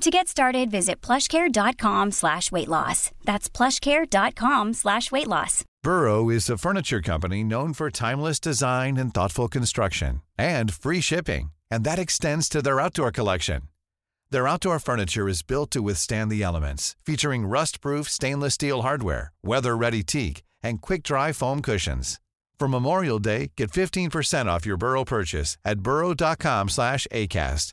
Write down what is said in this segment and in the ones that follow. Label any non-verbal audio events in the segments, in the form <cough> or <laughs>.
To get started, visit plushcare.com slash weight loss. That's plushcare.com slash weight loss. Burrow is a furniture company known for timeless design and thoughtful construction and free shipping, and that extends to their outdoor collection. Their outdoor furniture is built to withstand the elements, featuring rust-proof stainless steel hardware, weather-ready teak, and quick-dry foam cushions. For Memorial Day, get 15% off your Burrow purchase at burrow.com slash ACAST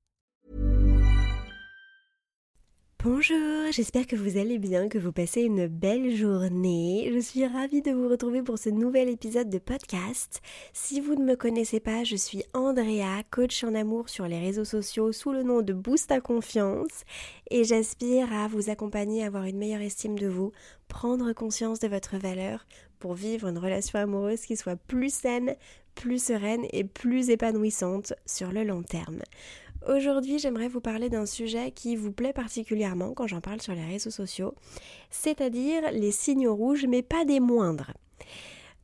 Bonjour, j'espère que vous allez bien, que vous passez une belle journée. Je suis ravie de vous retrouver pour ce nouvel épisode de podcast. Si vous ne me connaissez pas, je suis Andrea, coach en amour sur les réseaux sociaux sous le nom de Boost à confiance et j'aspire à vous accompagner à avoir une meilleure estime de vous, prendre conscience de votre valeur pour vivre une relation amoureuse qui soit plus saine, plus sereine et plus épanouissante sur le long terme. Aujourd'hui, j'aimerais vous parler d'un sujet qui vous plaît particulièrement quand j'en parle sur les réseaux sociaux, c'est-à-dire les signaux rouges, mais pas des moindres.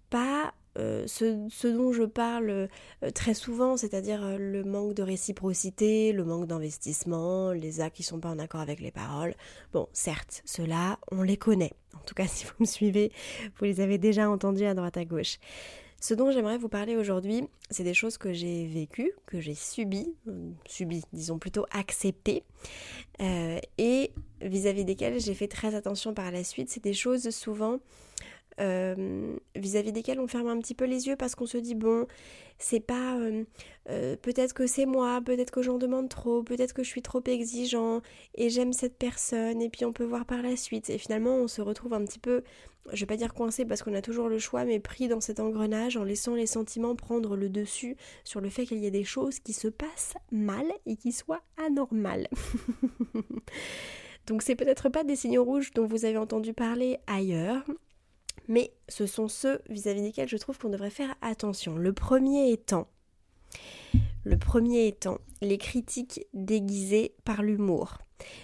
Pas euh, ce, dont je parle euh, très souvent, c'est-à-dire euh, le manque de réciprocité, le manque d'investissement, les actes qui ne sont pas en accord avec les paroles. Bon, certes, ceux-là, on les connaît. En tout cas, <laughs> si vous me suivez, vous les avez déjà entendus à droite à gauche. Ce dont j'aimerais vous parler aujourd'hui, c'est des choses que j'ai vécues, que j'ai subies, euh, subies, disons plutôt acceptées, euh, et vis-à-vis desquelles j'ai fait très attention par la suite. C'est des choses souvent euh, vis-à-vis desquelles on ferme un petit peu les yeux parce qu'on se dit bon, c'est pas peut-être que c'est moi, peut-être que j'en demande trop, peut-être que je suis trop exigeant et j'aime cette personne et puis on peut voir par la suite et finalement on se retrouve un petit peu je vais pas dire coincé parce qu'on a toujours le choix, mais pris dans cet engrenage en laissant les sentiments prendre le dessus sur le fait qu'il y ait des choses qui se passent mal et qui soient anormales. <laughs> Donc c'est peut-être pas des signaux rouges dont vous avez entendu parler ailleurs, mais ce sont ceux vis-à-vis desquels je trouve qu'on devrait faire attention. Le premier étant, le premier étant les critiques déguisées par l'humour.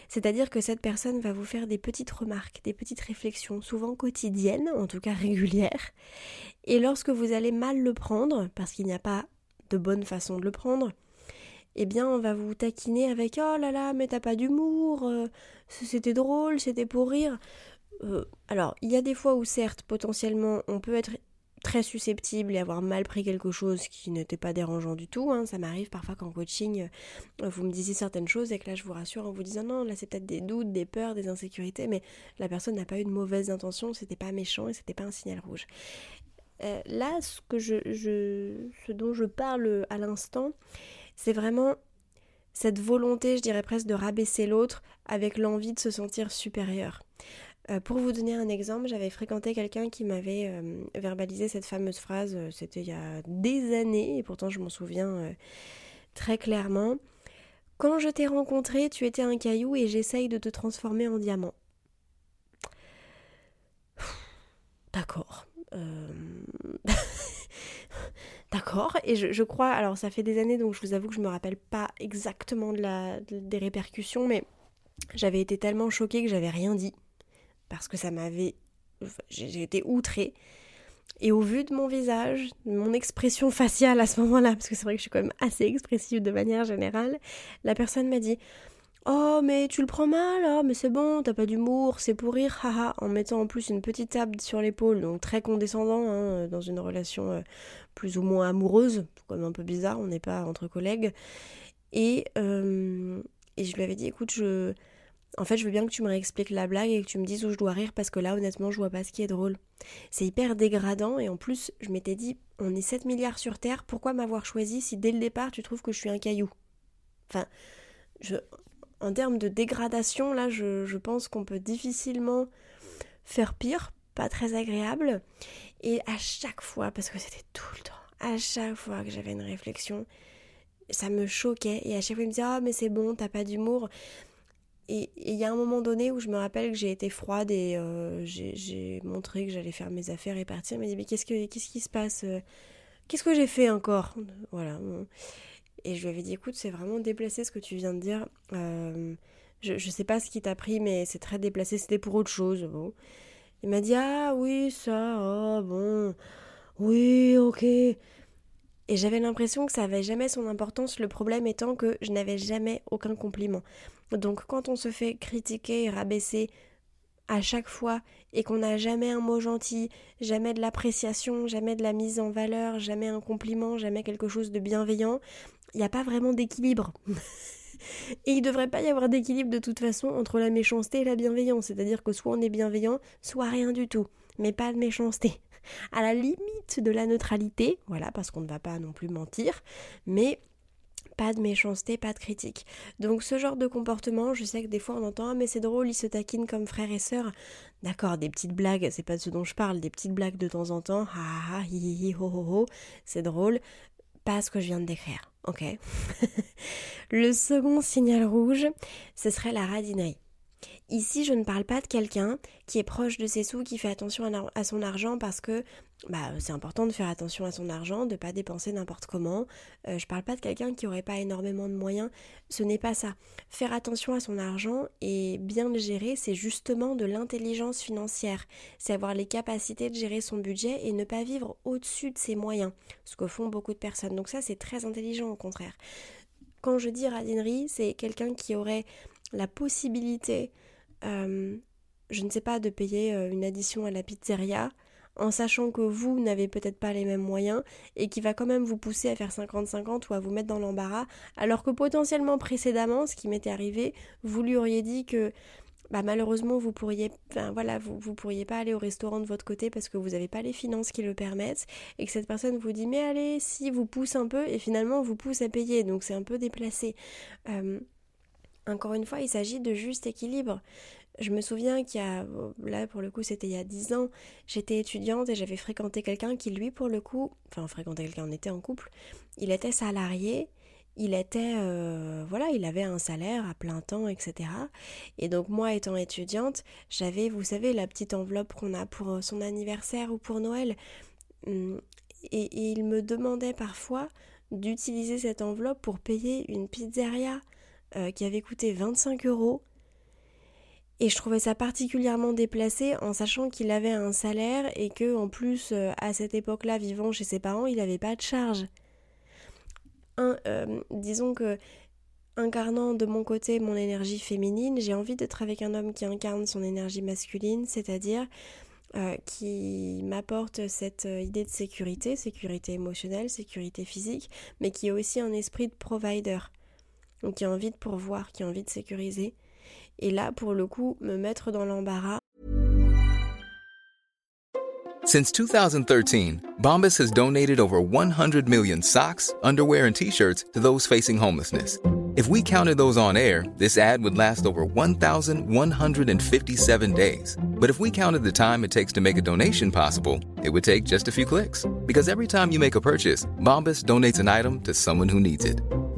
C'est-à-dire que cette personne va vous faire des petites remarques, des petites réflexions, souvent quotidiennes, en tout cas régulières. Et lorsque vous allez mal le prendre, parce qu'il n'y a pas de bonne façon de le prendre, eh bien on va vous taquiner avec oh là là mais t'as pas d'humour, euh, c'était drôle, c'était pour rire. Euh, alors il y a des fois où certes potentiellement on peut être très susceptible et avoir mal pris quelque chose qui n'était pas dérangeant du tout. Hein. Ça m'arrive parfois qu'en coaching, euh, vous me disiez certaines choses et que là je vous rassure en vous disant non, là c'est peut-être des doutes, des peurs, des insécurités, mais la personne n'a pas eu de mauvaise intention, c'était pas méchant et c'était pas un signal rouge. Euh, là, ce, que je, ce dont je parle à l'instant, c'est vraiment cette volonté, je dirais presque, de rabaisser l'autre avec l'envie de se sentir supérieur. Euh, pour vous donner un exemple, j'avais fréquenté quelqu'un qui m'avait euh, verbalisé cette fameuse phrase, euh, c'était il y a des années, et pourtant je m'en souviens très clairement. Quand je t'ai rencontré, tu étais un caillou et j'essaye de te transformer en diamant. D'accord. <laughs> D'accord. Et je, crois, alors ça fait des années, donc je vous avoue que je me rappelle pas exactement des répercussions, mais j'avais été tellement choquée que j'avais rien dit parce que ça m'avait... J'ai été outrée. Et au vu de mon visage, de mon expression faciale à ce moment-là, parce que c'est vrai que je suis quand même assez expressive de manière générale, la personne m'a dit Oh, mais tu le prends mal, oh, mais c'est bon, t'as pas d'humour, c'est pour rire, haha, en mettant en plus une petite table sur l'épaule, donc très condescendant, hein, dans une relation euh, plus ou moins amoureuse, comme un peu bizarre, on n'est pas entre collègues. Et, euh, et je lui avais dit Écoute, je en fait, je veux bien que tu me réexpliques la blague et que tu me dises où je dois rire parce que là, honnêtement, je vois pas ce qui est drôle. C'est hyper dégradant et en plus, je m'étais dit, on est 7 milliards sur Terre, pourquoi m'avoir choisi si dès le départ tu trouves que je suis un caillou? Enfin, je, en termes de dégradation, là, je, pense qu'on peut difficilement faire pire, pas très agréable. Et à chaque fois, parce que c'était tout le temps, à chaque fois que j'avais une réflexion, ça me choquait et à chaque fois il me disait, ah, mais c'est bon, t'as pas d'humour. Et il y a un moment donné où je me rappelle que j'ai été froide et euh, j'ai montré que j'allais faire mes affaires et partir. Il m'a dit Mais qu'est-ce, que, qu'est-ce qui se passe euh, Qu'est-ce que j'ai fait encore? Voilà. Et je lui avais dit Écoute, c'est vraiment déplacé ce que tu viens de dire. Euh, je, je sais pas ce qui t'a pris, mais c'est très déplacé. C'était pour autre chose. Il m'a dit Ah oui, ça, oh bon. Oui, ok. Et j'avais l'impression que ça avait jamais son importance, le problème étant que je n'avais jamais aucun compliment. Donc quand on se fait critiquer et rabaisser à chaque fois et qu'on n'a jamais un mot gentil, jamais de l'appréciation, jamais de la mise en valeur, jamais un compliment, jamais quelque chose de bienveillant, il n'y a pas vraiment d'équilibre. <laughs> et il ne devrait pas y avoir d'équilibre de toute façon entre la méchanceté et la bienveillance, c'est-à-dire que soit on est bienveillant, soit rien du tout, mais pas de méchanceté. <laughs> À la limite de la neutralité, voilà, parce qu'on ne va pas non plus mentir, mais pas de méchanceté, pas de critique. Donc ce genre de comportement, je sais que des fois on entend ah mais c'est drôle, ils se taquinent comme frères et sœurs. D'accord, des petites blagues, c'est pas de ce dont je parle, des petites blagues de temps en temps, ah ah hi hi ho ho ho, c'est drôle, pas ce que je viens de décrire. Ok? <laughs> Le second signal rouge, ce serait la radinerie. Ici, je ne parle pas de quelqu'un qui est proche de ses sous, qui fait attention à, son argent parce que bah, c'est important de faire attention à son argent, de ne pas dépenser n'importe comment. Euh, je ne parle pas de quelqu'un qui n'aurait pas énormément de moyens. Ce n'est pas ça. Faire attention à son argent et bien le gérer, c'est justement de l'intelligence financière. C'est avoir les capacités de gérer son budget et ne pas vivre au-dessus de ses moyens, ce que font beaucoup de personnes. Donc ça, c'est très intelligent au contraire. Quand je dis radinerie, c'est quelqu'un qui aurait la possibilité euh, je ne sais pas, de payer euh, une addition à la pizzeria en sachant que vous n'avez peut-être pas les mêmes moyens et qui va quand même vous pousser à faire 50-50 ou à vous mettre dans l'embarras, alors que potentiellement précédemment, ce qui m'était arrivé, vous lui auriez dit que bah, malheureusement vous pourriez enfin voilà vous, pourriez pas aller au restaurant de votre côté parce que vous n'avez pas les finances qui le permettent et que cette personne vous dit mais allez si vous pousse un peu et finalement vous pousse à payer. Donc c'est un peu déplacé. Euh, encore une fois, il s'agit de juste équilibre. Je me souviens qu'il y a, là pour le coup c'était il y a 10 ans, j'étais étudiante et j'avais fréquenté quelqu'un qui lui pour le coup, enfin fréquenté quelqu'un, on était en couple, il était salarié, il était, euh, voilà, il avait un salaire à plein temps, etc. Et donc moi étant étudiante, j'avais, vous savez, la petite enveloppe qu'on a pour son anniversaire ou pour Noël. Hum, et il me demandait parfois d'utiliser cette enveloppe pour payer une pizzeria euh, qui avait coûté 25 euros. Et je trouvais ça particulièrement déplacé en sachant qu'il avait un salaire et que en plus euh, à cette époque-là vivant chez ses parents il n'avait pas de charge. Euh, disons que incarnant de mon côté mon énergie féminine, j'ai envie d'être avec un homme qui incarne son énergie masculine, c'est-à-dire qui m'apporte cette idée de sécurité, sécurité émotionnelle, sécurité physique, mais qui est aussi un esprit de provider donc qui a envie de pourvoir, qui a envie de sécuriser. Et là, pour le coup, me mettre dans l'embarras. Since 2013, Bombas has donated over 100 million socks, underwear and t-shirts to those facing homelessness. If we counted those on air, this ad would last over 1,157 days. But if we counted the time it takes to make a donation possible, it would take just a few clicks. Because every time you make a purchase, Bombas donates an item to someone who needs it.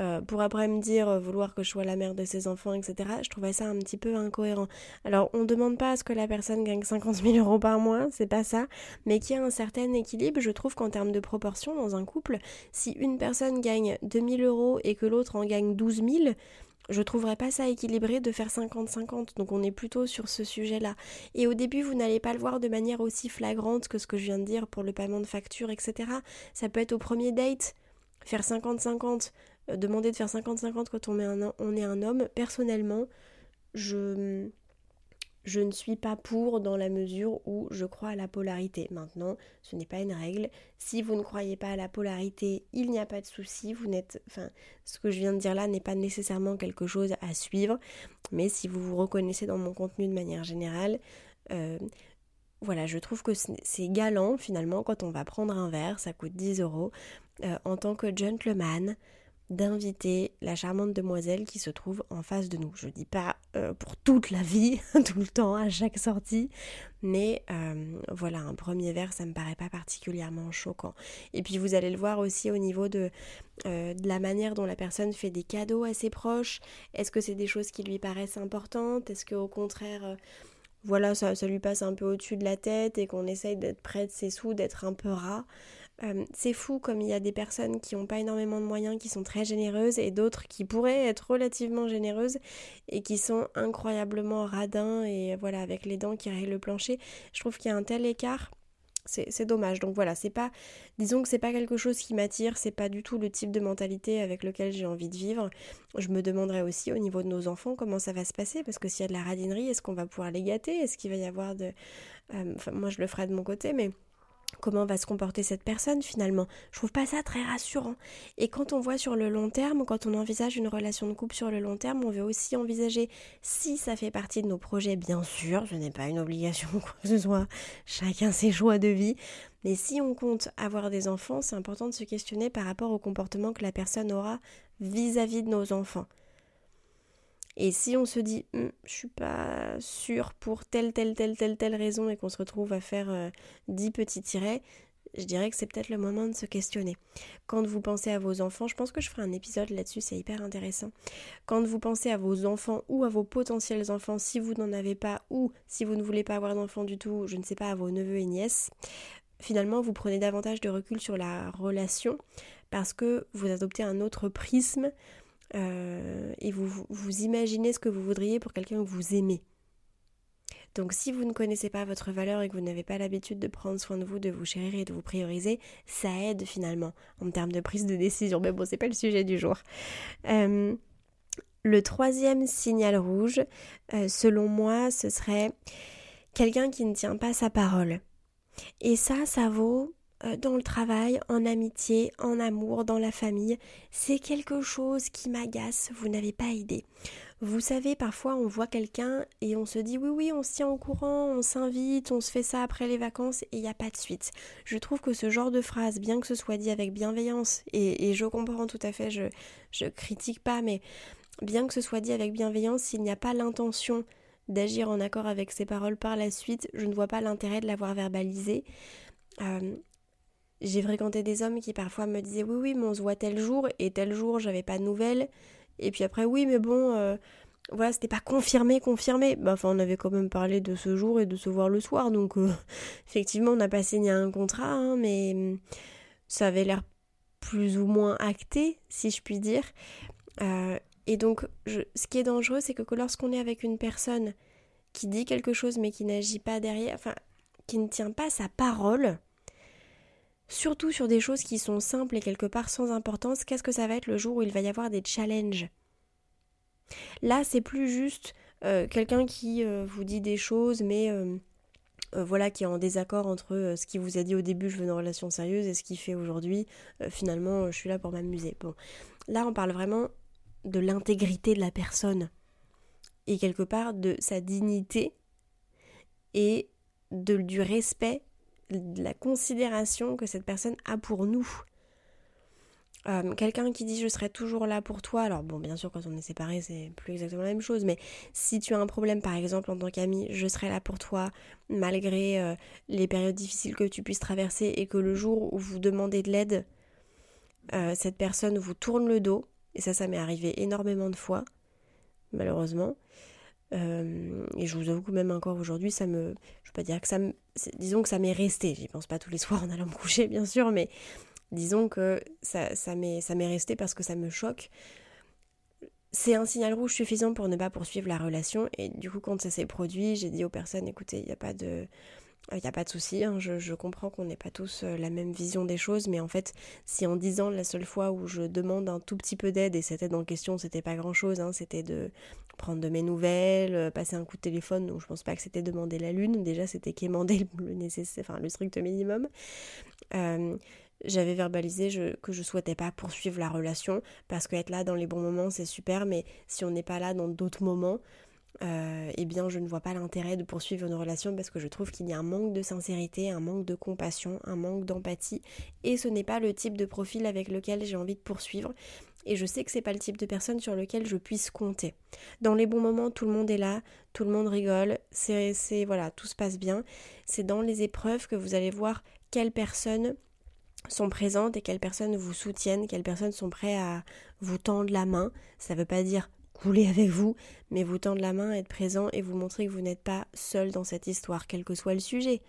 Euh, pour après me dire euh, vouloir que je sois la mère de ses enfants, etc., je trouvais ça un petit peu incohérent. Alors, on ne demande pas à ce que la personne gagne 50 000 euros par mois, c'est pas ça, mais qu'il y a un certain équilibre. Je trouve qu'en termes de proportion, dans un couple, si une personne gagne 2000 euros et que l'autre en gagne 12 000, je trouverais pas ça équilibré de faire 50-50, donc on est plutôt sur ce sujet-là. Et au début, vous n'allez pas le voir de manière aussi flagrante que ce que je viens de dire pour le paiement de facture, etc. Ça peut être au premier date, faire 50-50, euh, demander de faire 50-50 quand on, on, est un homme, personnellement, je, je ne suis pas pour dans la mesure où je crois à la polarité. Maintenant, ce n'est pas une règle. Si vous ne croyez pas à la polarité, il n'y a pas de souci. Vous n'êtes, enfin, ce que je viens de dire là n'est pas nécessairement quelque chose à suivre. Mais si vous vous reconnaissez dans mon contenu de manière générale, euh, voilà, je trouve que c'est galant finalement quand on va prendre un verre, ça coûte 10 euros, euh, en tant que gentleman d'inviter la charmante demoiselle qui se trouve en face de nous. Je dis pas euh, pour toute la vie, <laughs> tout le temps, à chaque sortie, mais euh, voilà, un premier verre, ça me paraît pas particulièrement choquant. Et puis vous allez le voir aussi au niveau de, euh, de la manière dont la personne fait des cadeaux à ses proches. Est-ce que c'est des choses qui lui paraissent importantes? Est-ce qu'au contraire voilà, ça, ça lui passe un peu au-dessus de la tête et qu'on essaye d'être près de ses sous, d'être un peu rat. Euh, c'est fou comme il y a des personnes qui n'ont pas énormément de moyens, qui sont très généreuses, et d'autres qui pourraient être relativement généreuses et qui sont incroyablement radins et voilà avec les dents qui rayent le plancher. Je trouve qu'il y a un tel écart. C'est dommage. Donc voilà, c'est pas. Disons que c'est pas quelque chose qui m'attire, c'est pas du tout le type de mentalité avec lequel j'ai envie de vivre. Je me demanderais aussi au niveau de nos enfants comment ça va se passer, parce que s'il y a de la radinerie, est-ce qu'on va pouvoir les gâter? Est-ce qu'il va y avoir de. Euh, enfin, moi je le ferai de mon côté, mais comment va se comporter cette personne finalement. Je trouve pas ça très rassurant. Et quand on voit sur le long terme, quand on envisage une relation de couple sur le long terme, on veut aussi envisager si ça fait partie de nos projets, bien sûr, ce n'est pas une obligation quoi que ce soit, chacun ses choix de vie. Mais si on compte avoir des enfants, c'est important de se questionner par rapport au comportement que la personne aura vis-à-vis -vis de nos enfants. Et si on se dit, hum, je suis pas sûr pour telle, telle, telle, telle, telle raison et qu'on se retrouve à faire euh, dix 10 petits tirets, je dirais que c'est peut-être le moment de se questionner. Quand vous pensez à vos enfants, je pense que je ferai un épisode là-dessus, c'est hyper intéressant. Quand vous pensez à vos enfants ou à vos potentiels enfants, si vous n'en avez pas ou si vous ne voulez pas avoir d'enfants du tout, je ne sais pas, à vos neveux et nièces, finalement vous prenez davantage de recul sur la relation parce que vous adoptez un autre prisme euh, et vous, vous imaginez ce que vous voudriez pour quelqu'un que vous aimez. Donc si vous ne connaissez pas votre valeur et que vous n'avez pas l'habitude de prendre soin de vous, de vous chérir et de vous prioriser, ça aide finalement en termes de prise de décision. Mais bon, c'est pas le sujet du jour. Euh, le troisième signal rouge, euh, selon moi, ce serait quelqu'un qui ne tient pas sa parole. Et ça, ça vaut dans le travail, en amitié, en amour, dans la famille. C'est quelque chose qui m'agace, vous n'avez pas idée. Vous savez, parfois on voit quelqu'un et on se dit oui oui, on se tient au courant, on s'invite, on se fait ça après les vacances et il n'y a pas de suite. Je trouve que ce genre de phrase, bien que ce soit dit avec bienveillance, et, je comprends tout à fait, je, critique pas, mais bien que ce soit dit avec bienveillance, s'il n'y a pas l'intention d'agir en accord avec ces paroles par la suite, je ne vois pas l'intérêt de l'avoir verbalisé. Euh, j'ai fréquenté des hommes qui parfois me disaient oui oui mais on se voit tel jour et tel jour j'avais pas de nouvelles. Et puis après oui mais bon euh, voilà c'était pas confirmé confirmé. Bah, enfin on avait quand même parlé de ce jour et de se voir le soir donc euh, <laughs> effectivement on n'a pas signé un contrat hein, mais hum, ça avait l'air plus ou moins acté si je puis dire. Euh, Et donc, ce qui est dangereux, c'est que lorsqu'on est avec une personne qui dit quelque chose mais qui n'agit pas derrière, enfin, qui ne tient pas sa parole, surtout sur des choses qui sont simples et quelque part sans importance, qu'est-ce que ça va être le jour où il va y avoir des challenges? Là, c'est plus juste euh, quelqu'un qui euh, vous dit des choses, mais euh, voilà, qui est en désaccord entre ce qu'il vous a dit au début, je veux une relation sérieuse, et ce qu'il fait aujourd'hui, finalement, je suis là pour m'amuser. Bon, là, on parle vraiment de l'intégrité de la personne et quelque part de sa dignité et du respect, de la considération que cette personne a pour nous. Euh, quelqu'un qui dit je serai toujours là pour toi, alors bon bien sûr quand on est séparé c'est plus exactement la même chose, mais si tu as un problème par exemple en tant qu'ami, je serai là pour toi malgré euh, les périodes difficiles que tu puisses traverser et que le jour où vous demandez de l'aide, euh, cette personne vous tourne le dos, et ça ça m'est arrivé énormément de fois, malheureusement. Et je vous avoue que même encore aujourd'hui, ça me. Je peux pas dire que ça me. Disons que ça m'est resté. J'y pense pas tous les soirs en allant me coucher, bien sûr, mais Disons que ça, ça m'est resté parce que ça me choque. C'est un signal rouge suffisant pour ne pas poursuivre la relation. Et du coup, quand ça s'est produit, j'ai dit aux personnes, écoutez, il n'y a pas de... Il n'y a pas de souci, hein, je, comprends qu'on n'ait pas tous euh, la même vision des choses, mais en fait, si en disant la seule fois où je demande un tout petit peu d'aide, et cette aide en question, c'était pas grand chose, hein, c'était de prendre de mes nouvelles, euh, passer un coup de téléphone, donc je pense pas que c'était demander la lune, déjà c'était quémander le, nécessaire, enfin le strict minimum. Euh, j'avais verbalisé que je souhaitais pas poursuivre la relation parce qu'être là dans les bons moments c'est super mais si on n'est pas là dans d'autres moments euh, eh bien je ne vois pas l'intérêt de poursuivre une relation parce que je trouve qu'il y a un manque de sincérité, un manque de compassion, un manque d'empathie et ce n'est pas le type de profil avec lequel j'ai envie de poursuivre et je sais que c'est pas le type de personne sur lequel je puisse compter. Dans les bons moments, tout le monde est là, tout le monde rigole, c'est voilà, tout se passe bien. C'est dans les épreuves que vous allez voir quelle personne sont présentes et quelles personnes vous soutiennent, quelles personnes sont prêtes à vous tendre la main. Ça ne veut pas dire couler avec vous, mais vous tendre la main, être présent et vous montrer que vous n'êtes pas seul dans cette histoire, quel que soit le sujet.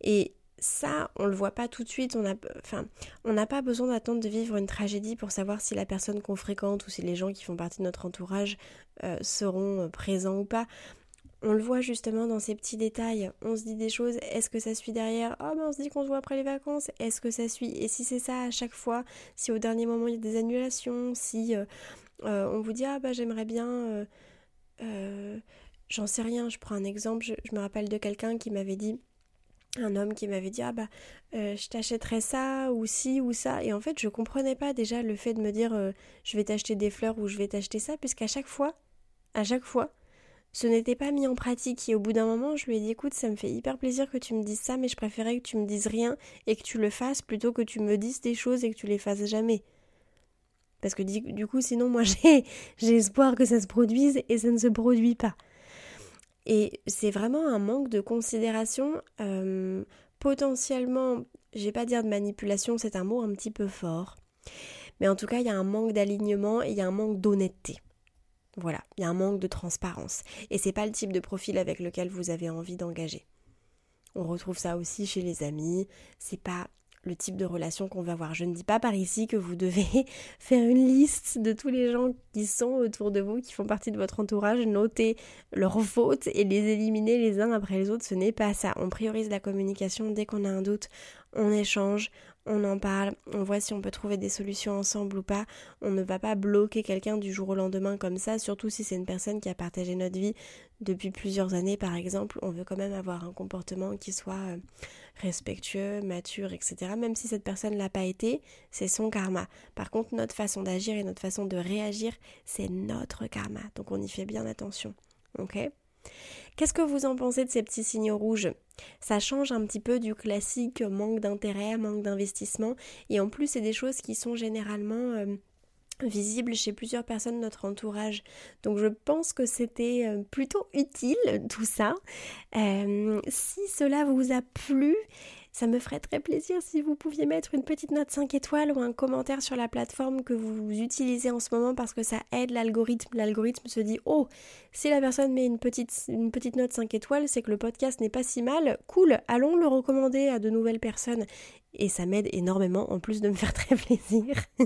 Et ça, on le voit pas tout de suite. On enfin, on n'a pas besoin d'attendre de vivre une tragédie pour savoir si la personne qu'on fréquente ou si les gens qui font partie de notre entourage euh, seront présents ou pas on le voit justement dans ces petits détails. On se dit des choses, est-ce que ça suit derrière? Oh ben on se dit qu'on se voit après les vacances, est-ce que ça suit? Et si c'est ça à chaque fois, si au dernier moment il y a des annulations, si euh, euh, on vous dit ah bah j'aimerais bien, euh, j'en sais rien, je prends un exemple, je, me rappelle de quelqu'un qui m'avait dit, un homme qui m'avait dit ah bah je t'achèterais ça ou ci ou ça. Et en fait je comprenais pas déjà le fait de me dire je vais t'acheter des fleurs ou je vais t'acheter ça puisqu'à chaque fois à chaque fois ce n'était pas mis en pratique et au bout d'un moment je lui ai dit écoute ça me fait hyper plaisir que tu me dises ça mais je préférais que tu me dises rien et que tu le fasses plutôt que tu me dises des choses et que tu les fasses jamais. Parce que du coup sinon moi <laughs> j'ai, j'ai espoir que ça se produise et ça ne se produit pas. Et c'est vraiment un manque de considération euh, potentiellement, je vais pas dire de manipulation, c'est un mot un petit peu fort. Mais en tout cas, il y a un manque d'alignement et il y a un manque d'honnêteté. Voilà, il y a un manque de transparence. Et c'est pas le type de profil avec lequel vous avez envie d'engager. On retrouve ça aussi chez les amis. C'est pas le type de relation qu'on va voir. Je ne dis pas par ici que vous devez <laughs> faire une liste de tous les gens qui sont autour de vous, qui font partie de votre entourage, noter leurs fautes et les éliminer les uns après les autres. Ce n'est pas ça. On priorise la communication dès qu'on a un doute. On échange, on en parle, on voit si on peut trouver des solutions ensemble ou pas. On ne va pas bloquer quelqu'un du jour au lendemain comme ça, surtout si c'est une personne qui a partagé notre vie depuis plusieurs années par exemple. On veut quand même avoir un comportement qui soit euh, respectueux, mature, etc. Même si cette personne ne l'a pas été, c'est son karma. Par contre, notre façon d'agir et notre façon de réagir, c'est notre karma. Donc on y fait bien attention. Ok? Qu'est-ce que vous en pensez de ces petits signaux rouges? Ça change un petit peu du classique manque d'intérêt, manque d'investissement, et en plus c'est des choses qui sont généralement euh, visibles chez plusieurs personnes de notre entourage. Donc je pense que c'était euh, plutôt utile <laughs> tout ça. Euh, si cela vous a plu, ça me ferait très plaisir si vous pouviez mettre une petite note 5 étoiles ou un commentaire sur la plateforme que vous utilisez en ce moment parce que ça aide l'algorithme. L'algorithme se dit Oh, si la personne met une petite, note 5 étoiles, c'est que le podcast n'est pas si mal. Cool, allons le recommander à de nouvelles personnes. Et ça m'aide énormément en plus de me <laughs> faire très plaisir. <laughs>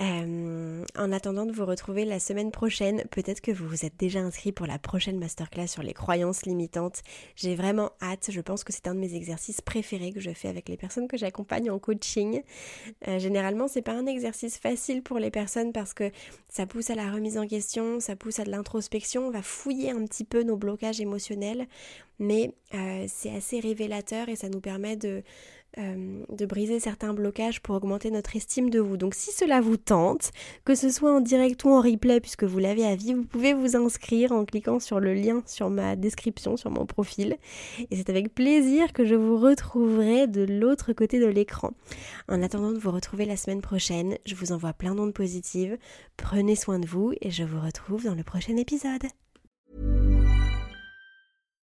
Euh, en attendant de vous retrouver la semaine prochaine, peut-être que vous vous êtes déjà inscrit pour la prochaine masterclass sur les croyances limitantes. J'ai vraiment hâte, je pense que c'est un de mes exercices préférés que je fais avec les personnes que j'accompagne en coaching. Euh, généralement, c'est pas un exercice facile pour les personnes parce que ça pousse à la remise en question, ça pousse à de l'introspection, on va fouiller un petit peu nos blocages émotionnels, mais euh, c'est assez révélateur et ça nous permet de euh, de briser certains blocages pour augmenter notre estime de vous. Donc si cela vous tente, que ce soit en direct ou en replay puisque vous l'avez à vie, vous pouvez vous inscrire en cliquant sur le lien sur ma description, sur mon profil. Et c'est avec plaisir que je vous retrouverai de l'autre côté de l'écran. En attendant de vous retrouver la semaine prochaine, je vous envoie plein d'ondes positives. Prenez soin de vous et je vous retrouve dans le prochain épisode.